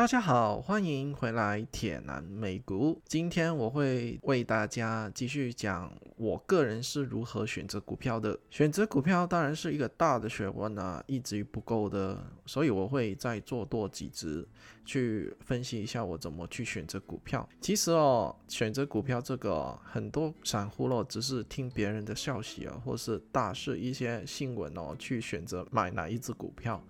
大家好，欢迎回来铁男美股。今天我会为大家继续讲我个人是如何选择股票的。选择股票当然是一个大的学问啊，一直不够的，所以我会再做多几只去分析一下我怎么去选择股票。其实哦，选择股票这个很多散户咯，只是听别人的消息啊，或是大事一些新闻哦，去选择买哪一只股票。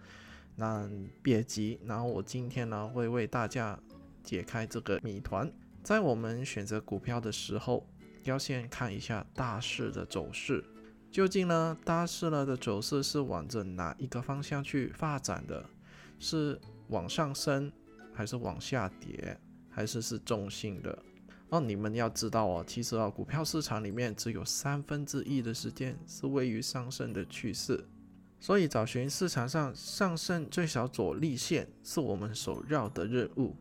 那别急，然后我今天呢会为大家解开这个谜团。在我们选择股票的时候，要先看一下大势的走势，究竟呢大势呢的走势是往着哪一个方向去发展的？是往上升，还是往下跌，还是是中性的？哦，你们要知道哦，其实啊，股票市场里面只有三分之一的时间是位于上升的趋势。所以找寻市场上上升最小阻力线是我们首要的任务。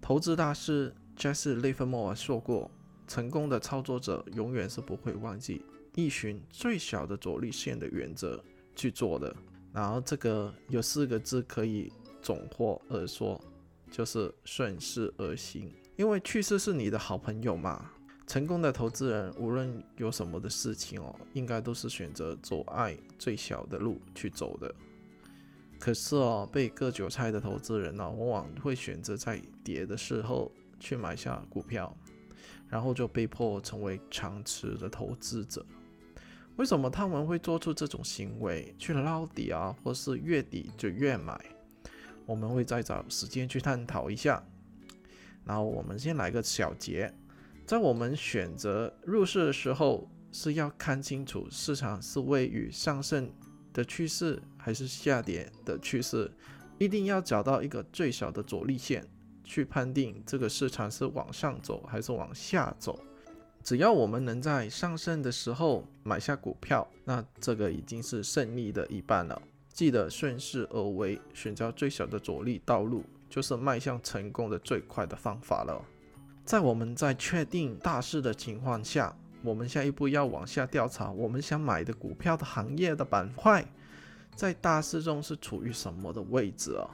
投资大师 Jesse Livermore 说过：“成功的操作者永远是不会忘记一循最小的阻力线的原则去做的。”然后这个有四个字可以总括而说，就是顺势而行。因为趋势是你的好朋友嘛。成功的投资人，无论有什么的事情哦，应该都是选择走爱最小的路去走的。可是哦，被割韭菜的投资人呢，往往会选择在跌的时候去买下股票，然后就被迫成为长持的投资者。为什么他们会做出这种行为，去捞底啊，或是越底就越买？我们会再找时间去探讨一下。然后我们先来个小结。在我们选择入市的时候，是要看清楚市场是位于上升的趋势还是下跌的趋势，一定要找到一个最小的阻力线，去判定这个市场是往上走还是往下走。只要我们能在上升的时候买下股票，那这个已经是胜利的一半了。记得顺势而为，选择最小的阻力道路，就是迈向成功的最快的方法了。在我们在确定大势的情况下，我们下一步要往下调查我们想买的股票的行业的板块，在大势中是处于什么的位置啊？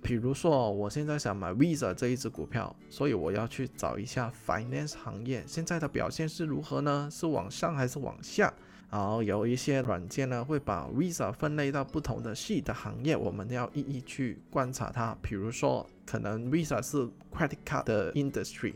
比如说，我现在想买 Visa 这一只股票，所以我要去找一下 Finance 行业现在的表现是如何呢？是往上还是往下？然后有一些软件呢会把 Visa 分类到不同的细的行业，我们要一一去观察它。比如说，可能 Visa 是 Credit Card 的 Industry。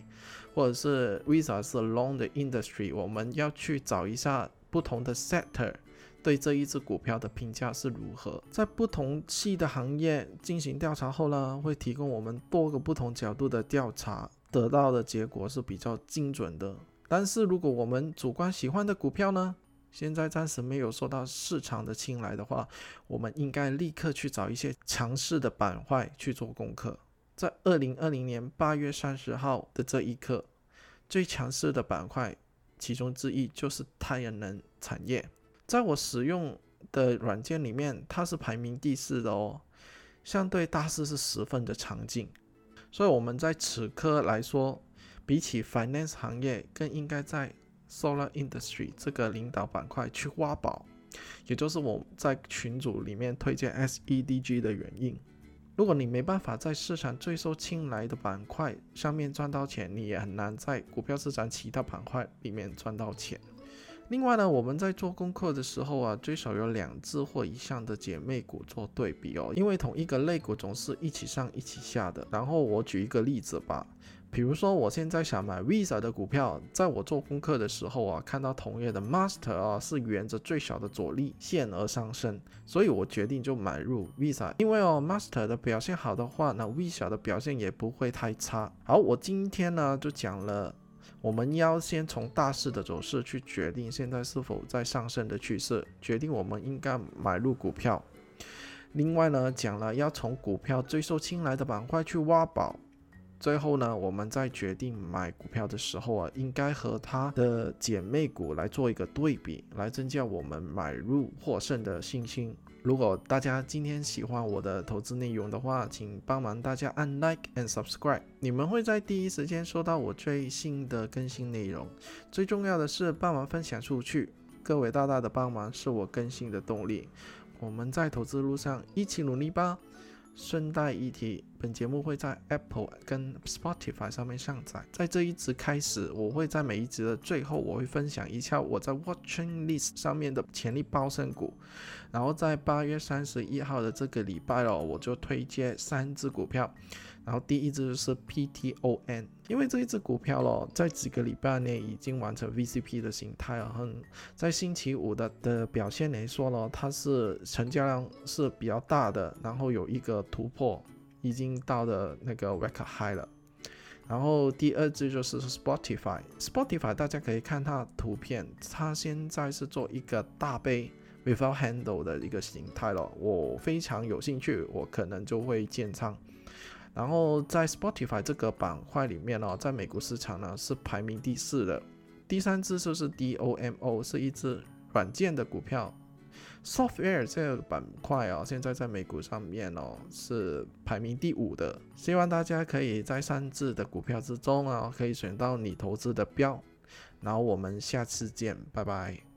或者是 Visa 是 Loan 的 Industry，我们要去找一下不同的 Sector 对这一只股票的评价是如何。在不同系的行业进行调查后呢，会提供我们多个不同角度的调查，得到的结果是比较精准的。但是如果我们主观喜欢的股票呢，现在暂时没有受到市场的青睐的话，我们应该立刻去找一些强势的板块去做功课。在二零二零年八月三十号的这一刻，最强势的板块其中之一就是太阳能产业。在我使用的软件里面，它是排名第四的哦，相对大势是十分的强劲。所以我们在此刻来说，比起 finance 行业，更应该在 solar industry 这个领导板块去挖宝，也就是我在群组里面推荐 SEDG 的原因。如果你没办法在市场最受青睐的板块上面赚到钱，你也很难在股票市场其他板块里面赚到钱。另外呢，我们在做功课的时候啊，最少有两只或以上的姐妹股做对比哦，因为同一个类股总是一起上一起下的。然后我举一个例子吧。比如说，我现在想买 Visa 的股票，在我做功课的时候啊，看到同业的 Master 啊是沿着最小的阻力线而上升，所以我决定就买入 Visa。因为哦，Master 的表现好的话，那 Visa 的表现也不会太差。好，我今天呢就讲了，我们要先从大势的走势去决定现在是否在上升的趋势，决定我们应该买入股票。另外呢，讲了要从股票最受青睐的板块去挖宝。最后呢，我们在决定买股票的时候啊，应该和它的姐妹股来做一个对比，来增加我们买入获胜的信心。如果大家今天喜欢我的投资内容的话，请帮忙大家按 like and subscribe，你们会在第一时间收到我最新的更新内容。最重要的是帮忙分享出去，各位大大的帮忙是我更新的动力。我们在投资路上一起努力吧。顺带一提，本节目会在 Apple 跟 Spotify 上面上载。在这一集开始，我会在每一集的最后，我会分享一下我在 Watching List 上面的潜力暴升股。然后在八月三十一号的这个礼拜哦，我就推荐三只股票。然后第一只是 PTON，因为这一只股票咯，在几个礼拜内已经完成 VCP 的形态了。很在星期五的的表现来说咯，它是成交量是比较大的，然后有一个突破，已经到了那个 record high 了。然后第二只就是 Spotify，Spotify 大家可以看它图片，它现在是做一个大杯 without handle 的一个形态了。我非常有兴趣，我可能就会建仓。然后在 Spotify 这个板块里面哦，在美国市场呢是排名第四的。第三只就是 DOMO，是一只软件的股票。Software 这个板块哦，现在在美股上面哦是排名第五的。希望大家可以在三只的股票之中啊，可以选到你投资的标。然后我们下次见，拜拜。